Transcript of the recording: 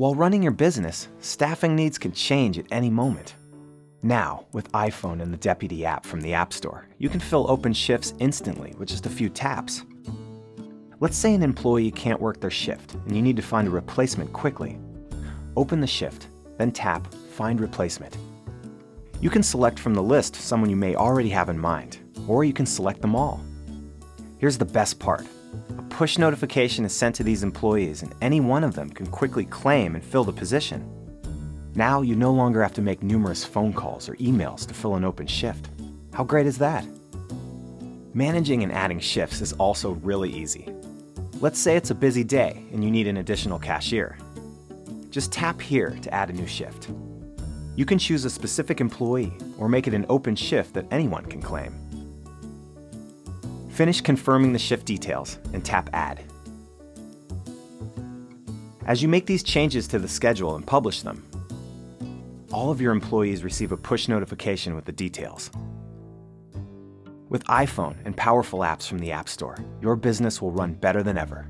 While running your business, staffing needs can change at any moment. Now, with iPhone and the Deputy app from the App Store, you can fill open shifts instantly with just a few taps. Let's say an employee can't work their shift and you need to find a replacement quickly. Open the shift, then tap Find Replacement. You can select from the list someone you may already have in mind, or you can select them all. Here's the best part push notification is sent to these employees, and any one of them can quickly claim and fill the position. Now you no longer have to make numerous phone calls or emails to fill an open shift. How great is that? Managing and adding shifts is also really easy. Let's say it's a busy day and you need an additional cashier. Just tap here to add a new shift. You can choose a specific employee or make it an open shift that anyone can claim. Finish confirming the shift details and tap Add. As you make these changes to the schedule and publish them, all of your employees receive a push notification with the details. With iPhone and powerful apps from the App Store, your business will run better than ever.